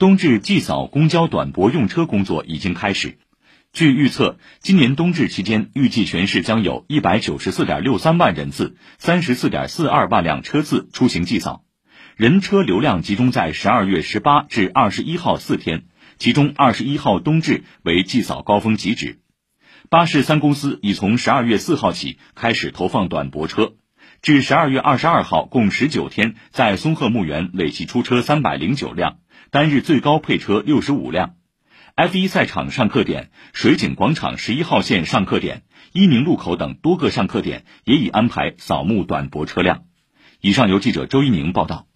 冬至祭扫公交短驳用车工作已经开始。据预测，今年冬至期间，预计全市将有一百九十四点六三万人次、三十四点四二万辆车次出行祭扫，人车流量集中在十二月十八至二十一号四天，其中二十一号冬至为祭扫高峰极值。巴士三公司已从十二月四号起开始投放短驳车。至十二月二十二号，共十九天，在松鹤墓园累计出车三百零九辆，单日最高配车六十五辆。F 一赛场上课点、水景广场十一号线上课点、一宁路口等多个上课点也已安排扫墓短驳车辆。以上由记者周一宁报道。